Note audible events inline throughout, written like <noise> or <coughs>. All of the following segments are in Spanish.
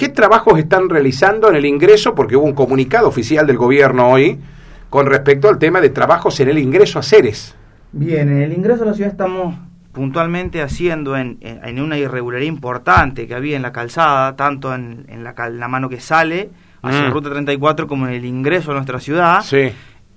¿qué trabajos están realizando en el ingreso? Porque hubo un comunicado oficial del gobierno hoy con respecto al tema de trabajos en el ingreso a Ceres. Bien, en el ingreso a la ciudad estamos puntualmente haciendo en, en una irregularidad importante que había en la calzada, tanto en, en la, la, mano que sale hacia la mm. Ruta 34 como en el ingreso a nuestra ciudad. Sí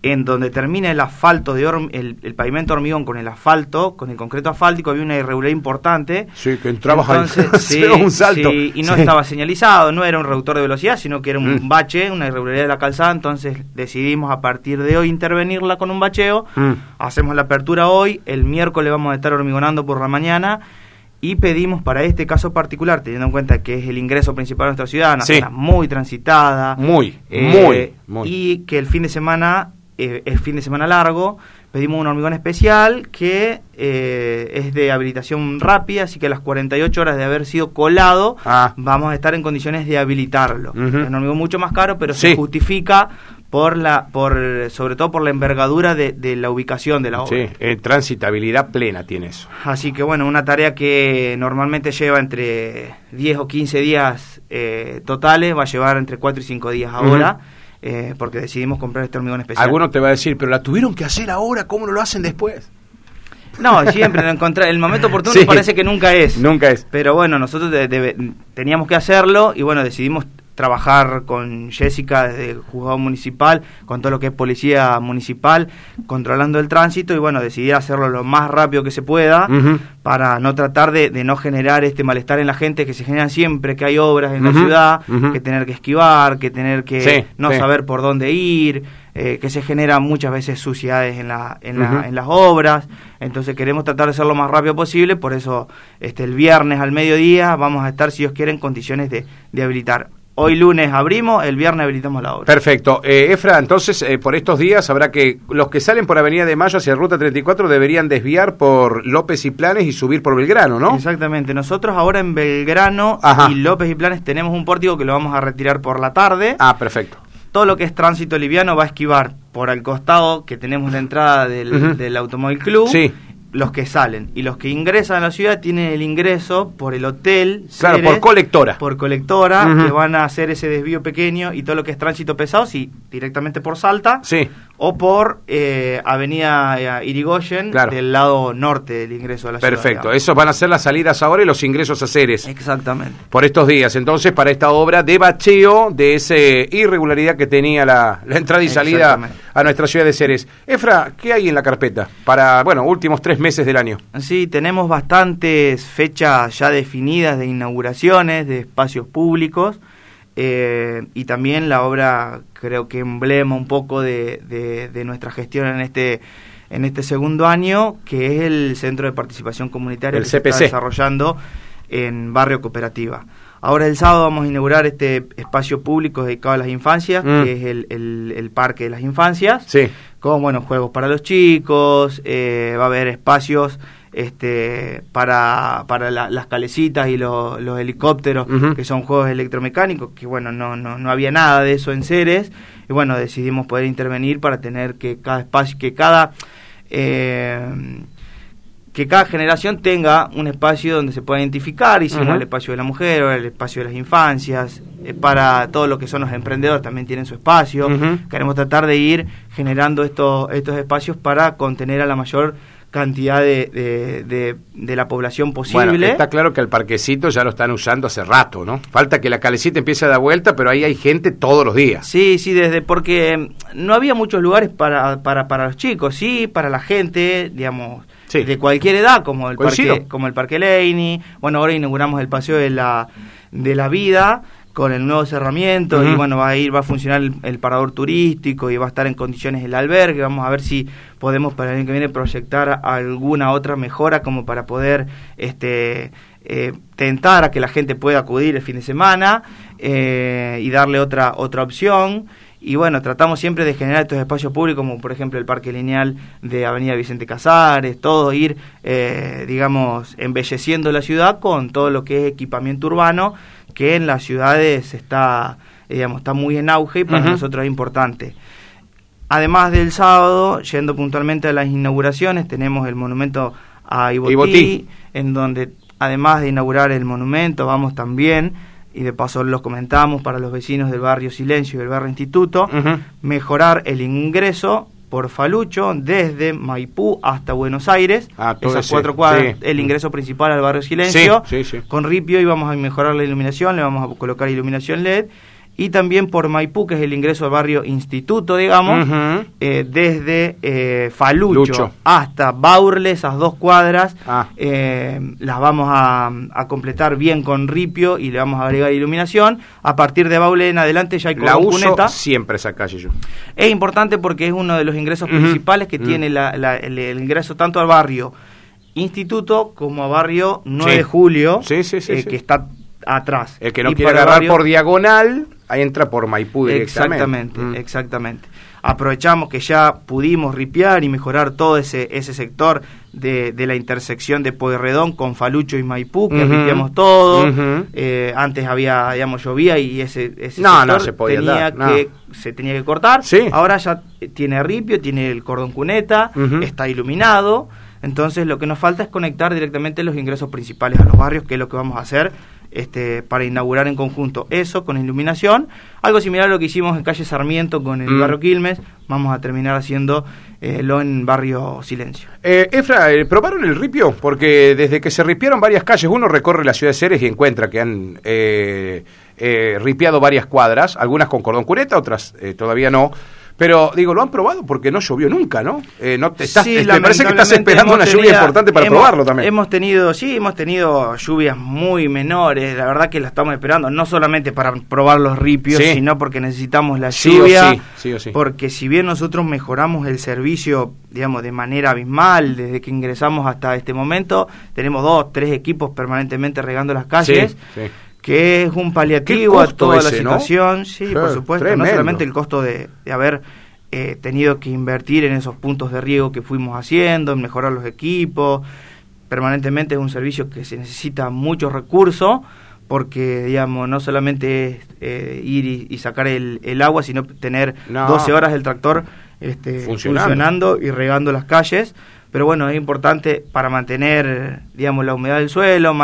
en donde termina el asfalto de el, pavimento hormigón con el asfalto, con el concreto asfáltico, había una irregularidad importante. Sí, que entraba <laughs> sí, un salto. y no estaba señalizado, no era un reductor de velocidad, sino que era un mm. bache, una irregularidad de la calzada, entonces decidimos a partir de hoy intervenirla con un bacheo. Mm. Hacemos la apertura hoy, el miércoles vamos a estar hormigonando por la mañana y pedimos para este caso particular, teniendo en cuenta que es el ingreso principal de nuestra ciudad, una zona muy transitada, muy, eh, muy, y que el fin de semana eh, es fin de semana largo, pedimos un hormigón especial que eh, es de habilitación rápida, así que a las 48 horas de haber sido colado ah. vamos a estar en condiciones de habilitarlo. Es un hormigón mucho más caro, pero se justifica por la por sobre todo por la envergadura de, la ubicación de la obra. Sí, eh, transitabilidad plena tiene eso. Así que bueno, una tarea que normalmente lleva entre 10 o 15 días totales, va a llevar entre 4 y 5 días ahora. Eh, porque decidimos comprar este hormigón especial. Alguno te va a decir, pero la tuvieron que hacer ahora, ¿cómo no lo hacen después? No, siempre encontrar el momento <laughs> oportuno parece que nunca es. Nunca es. Pero bueno, nosotros teníamos que hacerlo y bueno, decidimos trabajar con Jessica desde el juzgado municipal, con todo lo que es policía municipal, controlando el tránsito y bueno, decidir hacerlo lo más rápido que se pueda para no tratar de, no generar este malestar en la gente que se genera siempre que hay obras en la ciudad, que tener que esquivar, que tener que no saber por dónde ir, eh, que se genera muchas veces suciedades en, la, en, la, en las obras, entonces queremos tratar de hacerlo lo más rápido posible, por eso este, el viernes al mediodía vamos a estar, si Dios quiere, en condiciones de, de habilitar Hoy lunes abrimos, el viernes habilitamos la obra. Perfecto. Eh, Efra, entonces eh, por estos días habrá que los que salen por Avenida de Mayo hacia Ruta 34 deberían desviar por López y Planes y subir por Belgrano, ¿no? Exactamente. Nosotros ahora en Belgrano y López y Planes tenemos un pórtico que lo vamos a retirar por la tarde. Ah, perfecto. Todo lo que es tránsito liviano va a esquivar por al costado que tenemos la entrada del, del Automóvil Club. Sí los que salen y los que ingresan a la ciudad tienen el ingreso por el hotel. Claro, por colectora. Por colectora, que van a hacer ese desvío pequeño y todo lo que es tránsito pesado, sí, directamente por Salta. Sí. O por eh, Avenida eh, Irigoyen, del lado norte del ingreso a la ciudad. Perfecto, esos van a ser las salidas ahora y los ingresos a Ceres. Exactamente. Por estos días, entonces, para esta obra de bacheo de esa irregularidad que tenía la, la entrada y salida a nuestra ciudad de Ceres. Efra, ¿qué hay en la carpeta para, bueno, últimos tres meses del año? Sí, tenemos bastantes fechas ya definidas de inauguraciones, de espacios públicos. Eh, y también la obra creo que emblema un poco de, de, nuestra gestión en este en este segundo año que es el centro de participación comunitaria el que se está desarrollando en barrio cooperativa ahora el sábado vamos a inaugurar este espacio público dedicado a las infancias mm. que es el, el, parque de las infancias sí. con buenos juegos para los chicos eh, va a haber espacios este, para, para las calecitas y los helicópteros, que son juegos electromecánicos, que bueno, no, no, no había nada de eso en Ceres, y bueno, decidimos poder intervenir para tener que cada espacio, que cada... Eh, que cada generación tenga un espacio donde se pueda identificar, hicimos el espacio de la mujer, el espacio de las infancias, eh, para todo lo que son los emprendedores también tienen su espacio, queremos tratar de ir generando estos, estos espacios para contener a la mayor cantidad de, de, la población posible. Bueno, está claro que el parquecito ya lo están usando hace rato, ¿no? Falta que la calecita empiece a dar vuelta, pero ahí hay gente todos los días. Sí, sí, desde porque no había muchos lugares para, para, para los chicos, sí, para la gente, digamos, de cualquier edad, como el, parque, como el Parque Leini. Bueno, ahora inauguramos el Paseo de la, de la Vida con el nuevo cerramiento y bueno, va a ir, va a funcionar el, parador turístico y va a estar en condiciones el albergue. Vamos a ver si podemos para el año que viene proyectar alguna otra mejora como para poder este eh, tentar a que la gente pueda acudir el fin de semana eh, y darle otra otra opción y bueno, tratamos siempre de generar estos espacios públicos, como por ejemplo el Parque Lineal de Avenida Vicente Casares, todo ir, eh, digamos, embelleciendo la ciudad con todo lo que es equipamiento urbano, que en las ciudades está, digamos, está muy en auge y para nosotros es importante. Además del sábado, yendo puntualmente a las inauguraciones, tenemos el monumento a Ibotí, en donde además de inaugurar el monumento, vamos también y de paso los comentamos para los vecinos del barrio Silencio y del barrio Instituto, mejorar el ingreso por Falucho desde Maipú hasta Buenos Aires, ah, esas cuatro cuadras, el ingreso principal al barrio Silencio. Con Ripio íbamos a mejorar la iluminación, le vamos a colocar iluminación LED y también por Maipú, que es el ingreso al barrio Instituto, digamos, eh, desde eh, Falucho hasta Baurle, esas dos cuadras, ah. eh, las vamos a, completar bien con ripio y le vamos a agregar iluminación. A partir de Baurle en adelante ya hay La uso siempre esa calle yo. Es importante porque es uno de los ingresos principales que tiene el, ingreso tanto al barrio Instituto como a barrio 9 de Julio, que está atrás. El que no quiere agarrar por diagonal entra por Maipú directamente. Exactamente, mm. exactamente. Aprovechamos que ya pudimos ripiar y mejorar todo ese, ese sector de, de la intersección de Pueyrredón con Falucho y Maipú, que ripiamos todo. Eh, antes había, digamos, llovía y ese, ese sector se tenía que, se tenía que cortar. Ahora ya tiene ripio, tiene el cordón cuneta, está iluminado. Entonces lo que nos falta es conectar directamente los ingresos principales a los barrios, que es lo que vamos a hacer este, para inaugurar en conjunto eso con iluminación. Algo similar a lo que hicimos en calle Sarmiento con el mm. barrio Quilmes, vamos a terminar haciendo eh, lo en barrio Silencio. Eh, Efra, eh, ¿probaron el ripio? Porque desde que se ripiaron varias calles, uno recorre la ciudad de Ceres y encuentra que han eh, ripiado varias cuadras, algunas con cordón cureta, otras todavía no. Pero digo, lo han probado porque no llovió nunca, ¿no? Eh, no te, estás, me parece que estás esperando una lluvia importante para probarlo también. Hemos tenido, sí, hemos tenido lluvias muy menores, la verdad que la estamos esperando, no solamente para probar los ripios, sino porque necesitamos la lluvia, sí, sí, porque si bien nosotros mejoramos el servicio, digamos, de manera abismal desde que ingresamos hasta este momento, tenemos dos, tres equipos permanentemente regando las calles que es un paliativo a toda la situación, sí, por supuesto, no solamente el costo de, haber eh, tenido que invertir en esos puntos de riego que fuimos haciendo, en mejorar los equipos, permanentemente es un servicio que se necesita muchos recursos, porque, digamos, no solamente es eh, ir y, sacar el, agua, sino tener 12 horas el tractor este, funcionando y regando las calles pero bueno, es importante para mantener, digamos, la humedad del suelo,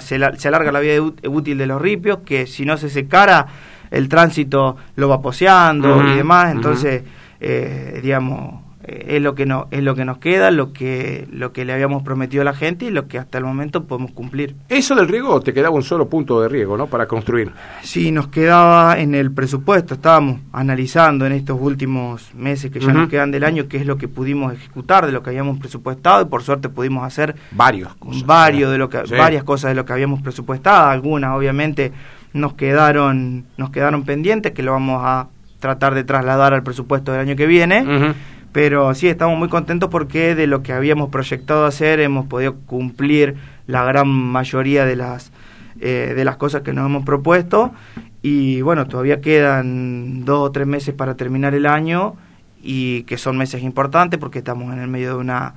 se, alarga la vida útil de los ripios, que si no se secara, el tránsito lo va poseando y demás, entonces, eh, digamos, es lo que no es lo que nos queda lo que lo que le habíamos prometido a la gente y lo que hasta el momento podemos cumplir. Eso del riego te quedaba un solo punto de riego no para construir. Sí nos quedaba en el presupuesto estábamos analizando en estos últimos meses que ya nos quedan del año qué es lo que pudimos ejecutar de lo que habíamos presupuestado y por suerte pudimos hacer varios varios de lo que varias cosas de lo que habíamos presupuestado. Algunas obviamente nos quedaron nos quedaron pendientes que lo vamos a tratar de trasladar al presupuesto del año que viene pero sí estamos muy contentos porque de lo que habíamos proyectado hacer hemos podido cumplir la gran mayoría de las eh, de las cosas que nos hemos propuesto. Y bueno todavía quedan dos o tres meses para terminar el año y que son meses importantes porque estamos en el medio de una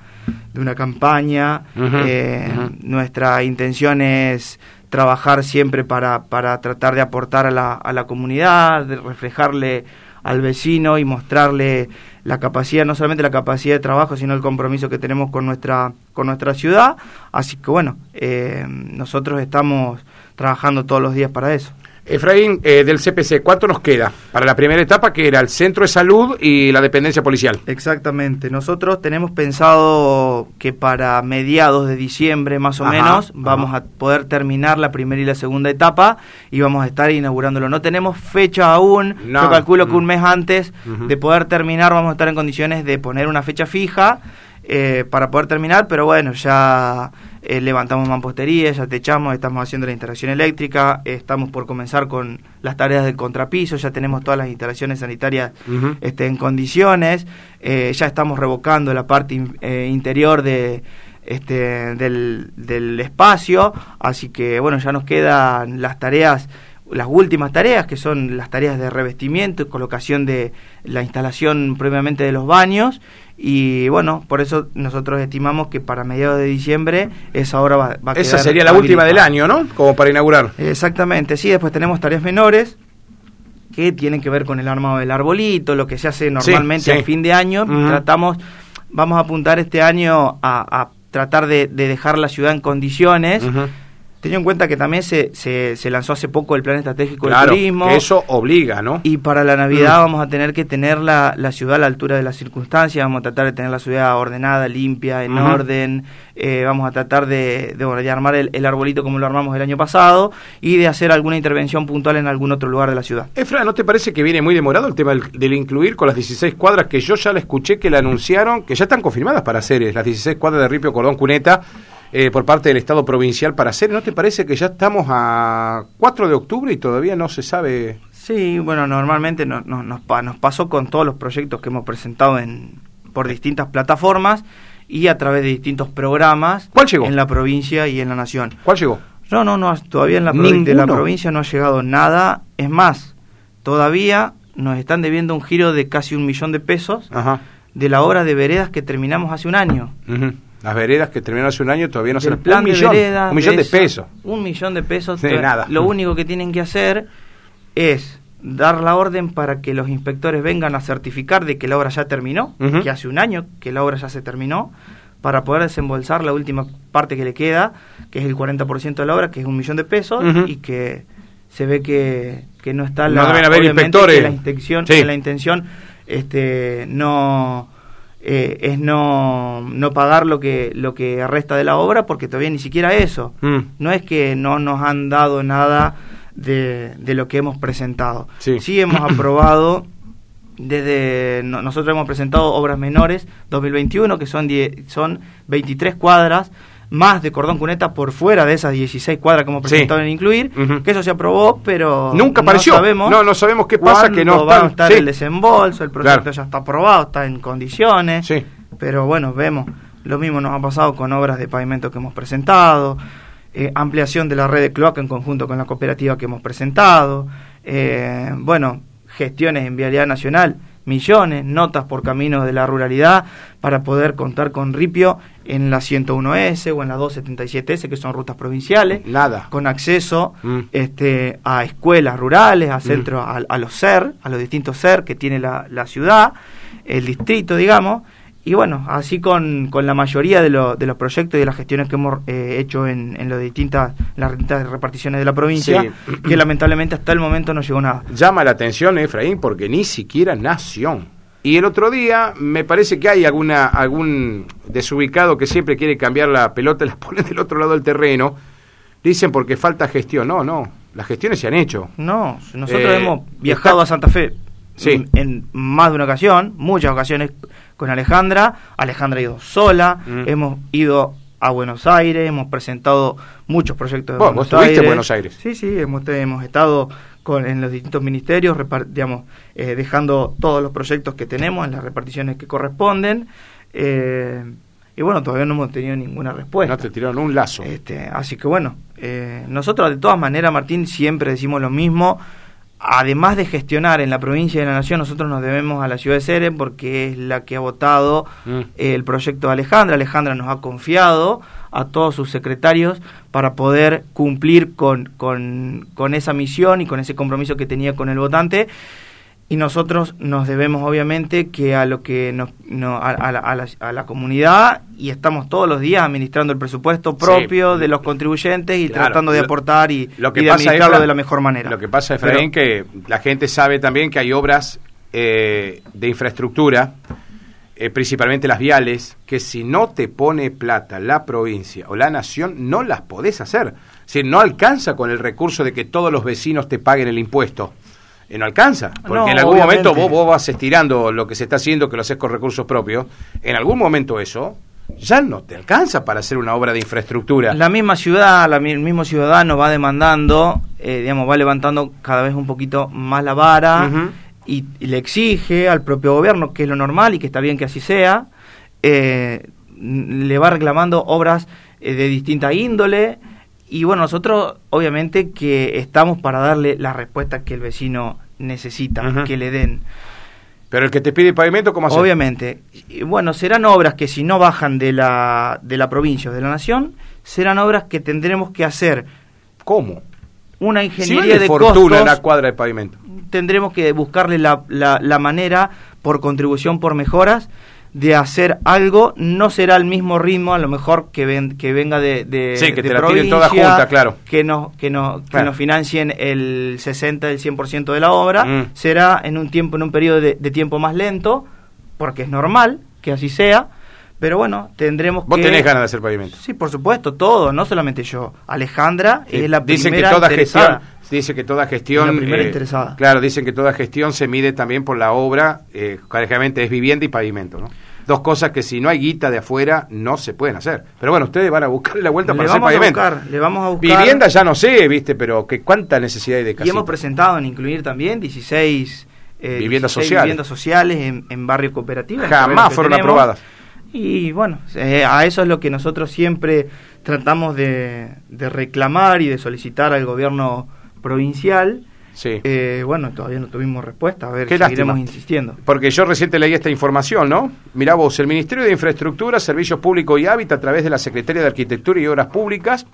de una campaña. Eh, nuestra intención es trabajar siempre para, para tratar de aportar a la, a la comunidad de reflejarle al vecino y mostrarle la capacidad, no solamente la capacidad de trabajo, sino el compromiso que tenemos con nuestra, con nuestra ciudad. Así que bueno, eh, nosotros estamos trabajando todos los días para eso. Efraín, eh, del CPC, ¿cuánto nos queda para la primera etapa que era el centro de salud y la dependencia policial? Exactamente, nosotros tenemos pensado que para mediados de diciembre más o menos vamos a poder terminar la primera y la segunda etapa y vamos a estar inaugurándolo. No tenemos fecha aún, yo calculo que un mm. mes antes de poder terminar vamos a estar en condiciones de poner una fecha fija eh, para poder terminar, pero bueno, ya eh, levantamos mampostería, ya techamos, estamos haciendo la instalación eléctrica, estamos por comenzar con las tareas del contrapiso, ya tenemos todas las instalaciones sanitarias este, en condiciones, eh, ya estamos revocando la parte interior de este, del, del espacio, así que bueno, ya nos quedan las tareas las últimas tareas, que son las tareas de revestimiento y colocación de la instalación previamente de los baños. Y bueno, por eso nosotros estimamos que para mediados de diciembre esa obra va, va a Esa sería la última del año, ¿no? Como para inaugurar. Exactamente, sí. Después tenemos tareas menores que tienen que ver con el armado del arbolito, lo que se hace normalmente al fin de año. Tratamos, vamos a apuntar este año a, tratar de, dejar la ciudad en condiciones Teniendo en cuenta que también se, se, lanzó hace poco el plan estratégico del turismo. eso obliga, ¿no? Y para la Navidad mm. vamos a tener que tener la, la, ciudad a la altura de las circunstancias, vamos a tratar de tener la ciudad ordenada, limpia, en orden, eh, vamos a tratar de, de, armar el, arbolito como lo armamos el año pasado y de hacer alguna intervención puntual en algún otro lugar de la ciudad. Efra, ¿no te parece que viene muy demorado el tema del, incluir con las 16 cuadras que yo ya la escuché que la anunciaron, que ya están confirmadas para hacer las 16 cuadras de Ripio Cordón Cuneta? Eh, por parte del Estado provincial para hacer. ¿No te parece que ya estamos a 4 de octubre y todavía no se sabe? Sí, bueno, normalmente nos, nos, pasó con todos los proyectos que hemos presentado en, por distintas plataformas y a través de distintos programas ¿Cuál llegó? en la provincia y en la nación. ¿Cuál llegó? No, no, no, todavía en la, de la provincia no ha llegado nada. Es más, todavía nos están debiendo un giro de casi un millón de pesos de la obra de veredas que terminamos hace un año. Las veredas que terminaron hace un año todavía no se plan un millón, un millón de, pesos. Un millón de pesos. De nada. Lo único que tienen que hacer es dar la orden para que los inspectores vengan a certificar de que la obra ya terminó, que hace un año que la obra ya se terminó, para poder desembolsar la última parte que le queda, que es el 40% de la obra, que es un millón de pesos, y que se ve que, que no está la, inspectores. la intención, la intención este, no eh, es no, no pagar lo que, lo que resta de la obra, porque todavía ni siquiera eso. Mm. No es que no nos han dado nada de, de lo que hemos presentado. Sí, hemos <coughs> aprobado desde nosotros hemos presentado obras menores 2021 que son son 23 cuadras más de cordón cuneta por fuera de esas 16 cuadras que hemos presentado en incluir, que eso se aprobó, pero nunca apareció. No sabemos, no, no sabemos qué pasa, que no va a estar el desembolso, el proyecto ya está aprobado, está en condiciones, pero bueno, vemos, lo mismo nos ha pasado con obras de pavimento que hemos presentado, eh, ampliación de la red de cloaca en conjunto con la cooperativa que hemos presentado, eh, bueno, gestiones en vialidad nacional millones, notas por caminos de la ruralidad para poder contar con ripio en la 101S o en la 277S, que son rutas provinciales. Nada. Con acceso mm. este, a escuelas rurales, a mm. centros, a, los SER, a los distintos SER que tiene la, la ciudad, el distrito, digamos y bueno, así con, con la mayoría de, de, los proyectos y de las gestiones que hemos eh, hecho en, en, distintas, las distintas reparticiones de la provincia, que lamentablemente hasta el momento no llegó nada. Llama la atención, Efraín, porque ni siquiera nación. Y el otro día me parece que hay alguna algún desubicado que siempre quiere cambiar la pelota y <laughs> la pone del otro lado del terreno. Dicen porque falta gestión. No, no, las gestiones se han hecho. No, nosotros eh, hemos viajado a Santa Fe sí. en más de una ocasión, muchas ocasiones con Alejandra. Alejandra ha ido sola, mm. hemos ido a Buenos Aires, hemos presentado muchos proyectos de Buenos vos estuviste en Buenos Aires. Sí, sí, hemos, hemos estado con, en los distintos ministerios, digamos, eh, dejando todos los proyectos que tenemos en las reparticiones que corresponden. Eh, y bueno, todavía no hemos tenido ninguna respuesta. No te tiraron un lazo. Este, así que bueno, eh, nosotros de todas maneras, Martín, siempre decimos lo mismo además de gestionar en la provincia y en la nación, nosotros nos debemos a la ciudad de Cere porque es la que ha votado mm. el proyecto de Alejandra. Alejandra nos ha confiado a todos sus secretarios para poder cumplir con, con, con esa misión y con ese compromiso que tenía con el votante y nosotros nos debemos obviamente que a lo que nos, a, la, a, la, comunidad y estamos todos los días administrando el presupuesto propio de los contribuyentes y tratando de aportar y, lo que de administrarlo de la mejor manera. Lo que pasa, es que la gente sabe también que hay obras eh, de infraestructura, eh, principalmente las viales, que si no te pone plata la provincia o la nación, no las podés hacer. Si no alcanza con el recurso de que todos los vecinos te paguen el impuesto no alcanza. Porque en algún momento vos, vos vas estirando lo que se está haciendo, que lo haces con recursos propios. En algún momento eso ya no te alcanza para hacer una obra de infraestructura. La misma ciudad, la, el mismo ciudadano va demandando, eh, digamos, va levantando cada vez un poquito más la vara y, le exige al propio gobierno, que es lo normal y que está bien que así sea, eh, le va reclamando obras eh, de distinta índole y bueno, nosotros obviamente que estamos para darle la respuesta que el vecino necesita, que le den. Pero el que te pide pavimento, ¿cómo hacer? Obviamente. Y bueno, serán obras que si no bajan de la, de la provincia o de la nación, serán obras que tendremos que hacer. ¿Cómo? Una ingeniería de fortuna la cuadra de pavimento. Tendremos que buscarle la, la, la manera, por contribución, por mejoras, de hacer algo no será el mismo ritmo a lo mejor que ven, que venga de, de sí, que te provincia, toda junta, claro. que nos que nos, que nos financien el 60 el 100% de la obra mm. será en un tiempo en un periodo de, tiempo más lento porque es normal que así sea pero bueno, tendremos ¿Vos tenés ganas de hacer pavimento? Sí, por supuesto, todo, no solamente yo. Alejandra es la dicen primera que toda gestión Dice que toda gestión... la primera eh, interesada. Claro, dicen que toda gestión se mide también por la obra, eh, es vivienda y pavimento, ¿no? Dos cosas que si no hay guita de afuera no se pueden hacer. Pero bueno, ustedes van a buscarle la vuelta para hacer pavimento. le vamos a buscar. Vivienda ya no sé, viste, pero que cuánta necesidad hay de casa. Y hemos presentado en incluir también 16 eh, viviendas sociales, viviendas sociales en, en barrio cooperativo. Jamás fueron aprobadas. Y bueno, eh, a eso es lo que nosotros siempre tratamos de, de reclamar y de solicitar al gobierno provincial Sí. Eh, bueno, todavía no tuvimos respuesta, a ver, Qué seguiremos insistiendo. Porque yo reciente leí esta información, ¿no? Mirá vos, el Ministerio de Infraestructura, Servicios Públicos y Hábitat, a través de la Secretaría de Arquitectura y Obras Públicas,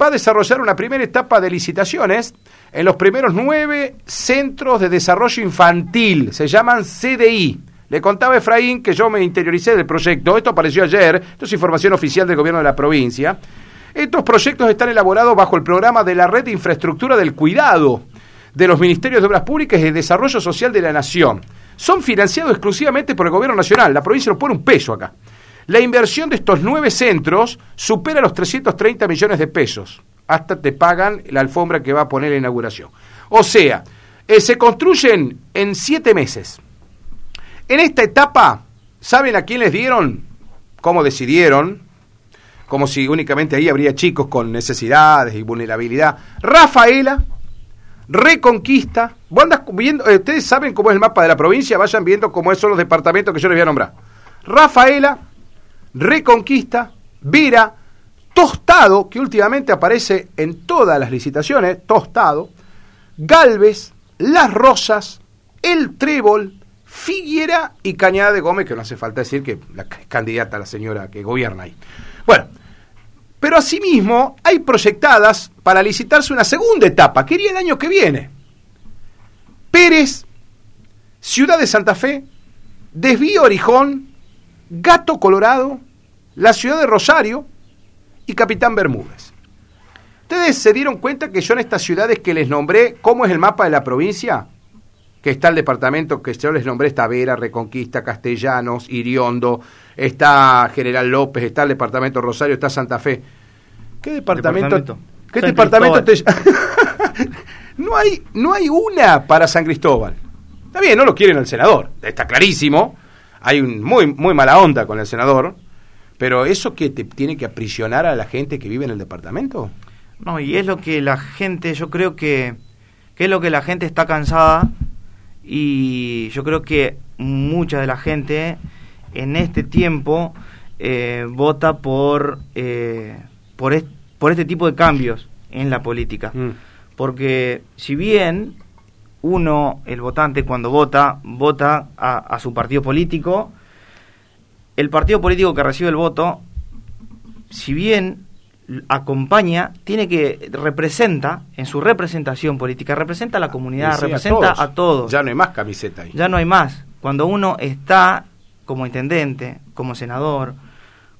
va a desarrollar una primera etapa de licitaciones en los primeros nueve centros de desarrollo infantil, se llaman CDI. Le contaba Efraín que yo me interioricé del proyecto, esto apareció ayer, esto es información oficial del gobierno de la provincia. Estos proyectos están elaborados bajo el programa de la Red de Infraestructura del Cuidado de los Ministerios de Obras Públicas y de Desarrollo Social de la Nación. Son financiados exclusivamente por el Gobierno Nacional. La provincia no pone un peso acá. La inversión de estos nueve centros supera los 330 millones de pesos. Hasta te pagan la alfombra que va a poner la inauguración. O sea, eh, se construyen en siete meses. En esta etapa, ¿saben a quién les dieron? ¿Cómo decidieron? Como si únicamente ahí habría chicos con necesidades y vulnerabilidad. Rafaela, Reconquista. viendo, eh, ustedes saben cómo es el mapa de la provincia, vayan viendo cómo son los departamentos que yo les voy a nombrar. Rafaela, Reconquista, Vera, Tostado, que últimamente aparece en todas las licitaciones, Tostado, Galvez, Las Rosas, El Trébol, Figuera y Cañada de Gómez, que no hace falta decir que la candidata a la señora que gobierna ahí. Bueno, pero asimismo hay proyectadas para licitarse una segunda etapa, que iría el año que viene. Pérez, Ciudad de Santa Fe, Desvío Orijón, Gato Colorado, la ciudad de Rosario y Capitán Bermúdez. ¿Ustedes se dieron cuenta que yo en estas ciudades que les nombré, cómo es el mapa de la provincia? Que está el departamento que yo les nombré, está Vera, Reconquista, Castellanos, Iriondo, está General López, está el departamento Rosario, está Santa Fe. ¿Qué departamento? ¿Qué departamento te... <laughs> no hay no hay una para San Cristóbal. Está bien, no lo quieren el senador, está clarísimo. Hay un muy muy mala onda con el senador, pero eso que te tiene que aprisionar a la gente que vive en el departamento? No, y es lo que la gente, yo creo que, que es lo que la gente está cansada y yo creo que mucha de la gente en este tiempo eh, vota por, eh, por, por, este tipo de cambios en la política. Mm. Porque si bien uno, el votante, cuando vota, vota a, su partido político, el partido político que recibe el voto, si bien acompaña, tiene que representa en su representación política, representa a la comunidad, representa a todos. Ya no hay más camiseta ahí. Ya no hay más. Cuando uno está como intendente, como senador,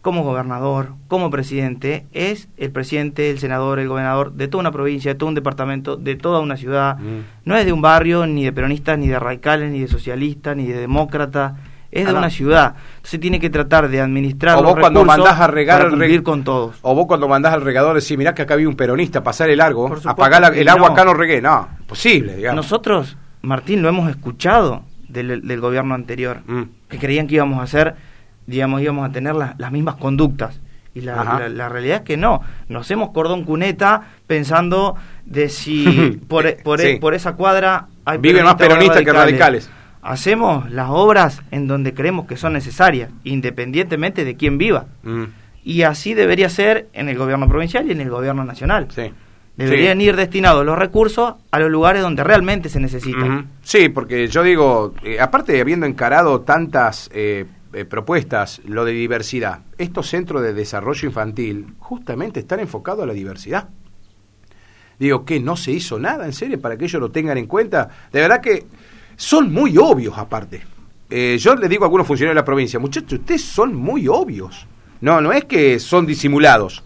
como gobernador, como presidente, es el presidente, el senador, el gobernador de toda una provincia, de todo un departamento, de toda una ciudad. Mm. No es de un barrio, ni de peronistas, ni de radicales, ni de socialistas, ni de demócratas. Es de una ciudad. Entonces tiene que tratar de administrar o vos cuando mandás a regar para con todos. O vos cuando mandás al regador decís, mirá que acá había un peronista, pasar el largo, apagar el agua acá no regué. No, posible, digamos. Nosotros, Martín, lo hemos escuchado del, gobierno anterior, mm. que creían que íbamos a hacer, digamos, íbamos a tener las mismas conductas. Y la, la, realidad es que no. Nos hacemos cordón cuneta pensando de si <laughs> por, por, por esa cuadra hay Viven más peronistas que radicales. Hacemos las obras en donde creemos que son necesarias, independientemente de quién viva. Mm. Y así debería ser en el gobierno provincial y en el gobierno nacional. Sí. Deberían ir destinados los recursos a los lugares donde realmente se necesitan. Sí, porque yo digo, eh, aparte de habiendo encarado tantas eh, eh, propuestas, lo de diversidad, estos centros de desarrollo infantil justamente están enfocados a la diversidad. Digo, que no se hizo nada, en serio, para que ellos lo tengan en cuenta. De verdad que son muy obvios aparte. eh, yo le digo a algunos funcionarios de la provincia, muchachos, ustedes son muy obvios. No, no es que son disimulados,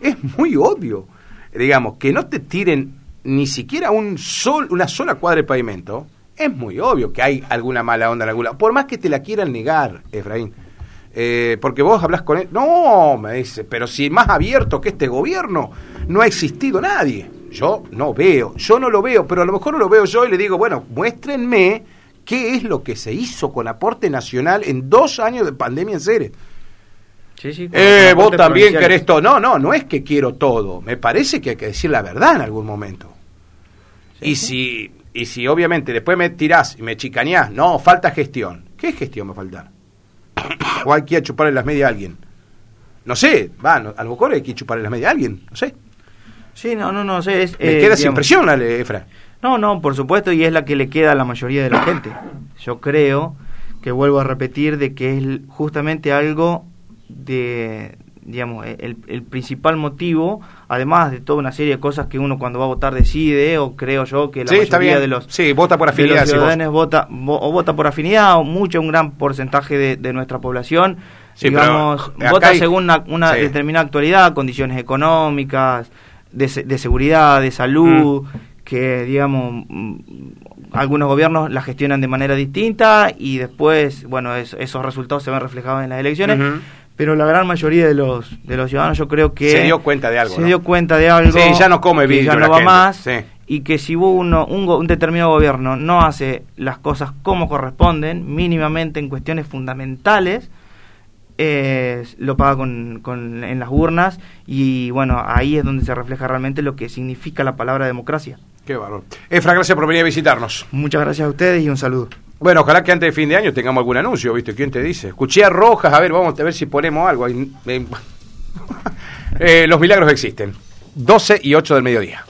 es muy obvio. Digamos, que no te tiren ni siquiera un sol, una sola cuadra de pavimento, es muy obvio que hay alguna mala onda en alguna. Por más que te la quieran negar, Efraín. Eh, porque vos hablas con él. No, me dice, pero si más abierto que este gobierno no ha existido nadie. Yo no veo, yo no lo veo, pero a lo mejor no lo veo yo y le digo, bueno, muéstrenme qué es lo que se hizo con aporte nacional en dos años de pandemia en seres. Sí, sí, eh, vos también querés todo. No, no, no es que quiero todo. Me parece que hay que decir la verdad en algún momento. y si y si obviamente después me tirás y me chicañás, no, falta gestión. ¿Qué gestión me falta? <coughs> o hay que chuparle las medias a alguien. No sé, va, a lo mejor hay que chuparle las medias a alguien, no sé. Sí, no, no, no sé. Es, me queda sin presión, Efra. No, no, por supuesto, y es la que le queda a la mayoría de la gente. Yo creo que vuelvo a repetir de que es justamente algo de, digamos, el, principal motivo, además de toda una serie de cosas que uno cuando va a votar decide, o creo yo que la mayoría de los, sí, vota por afinidad, ciudadanos vota, o vota por afinidad, o mucho, un gran porcentaje de, nuestra población, digamos, vota según una, determinada actualidad, condiciones económicas, de, de seguridad, de salud, mm. que, digamos, mm, algunos gobiernos la gestionan de manera distinta y después, bueno, esos resultados se ven reflejados en las elecciones. Pero la gran mayoría de los de los ciudadanos yo creo que se dio cuenta de algo se dio cuenta de algo sí, ya no come ya no va más y que si uno un, un, determinado gobierno no hace las cosas como corresponden mínimamente en cuestiones fundamentales eh, lo paga con, con, en las urnas y bueno ahí es donde se refleja realmente lo que significa la palabra democracia qué valor Efra gracias por venir a visitarnos muchas gracias a ustedes y un saludo bueno, ojalá que antes de fin de año tengamos algún anuncio, ¿viste? ¿Quién te dice? Escuché a Rojas, a ver, vamos a ver si ponemos algo. <laughs> Eh, los milagros existen. 12 y 8 del mediodía.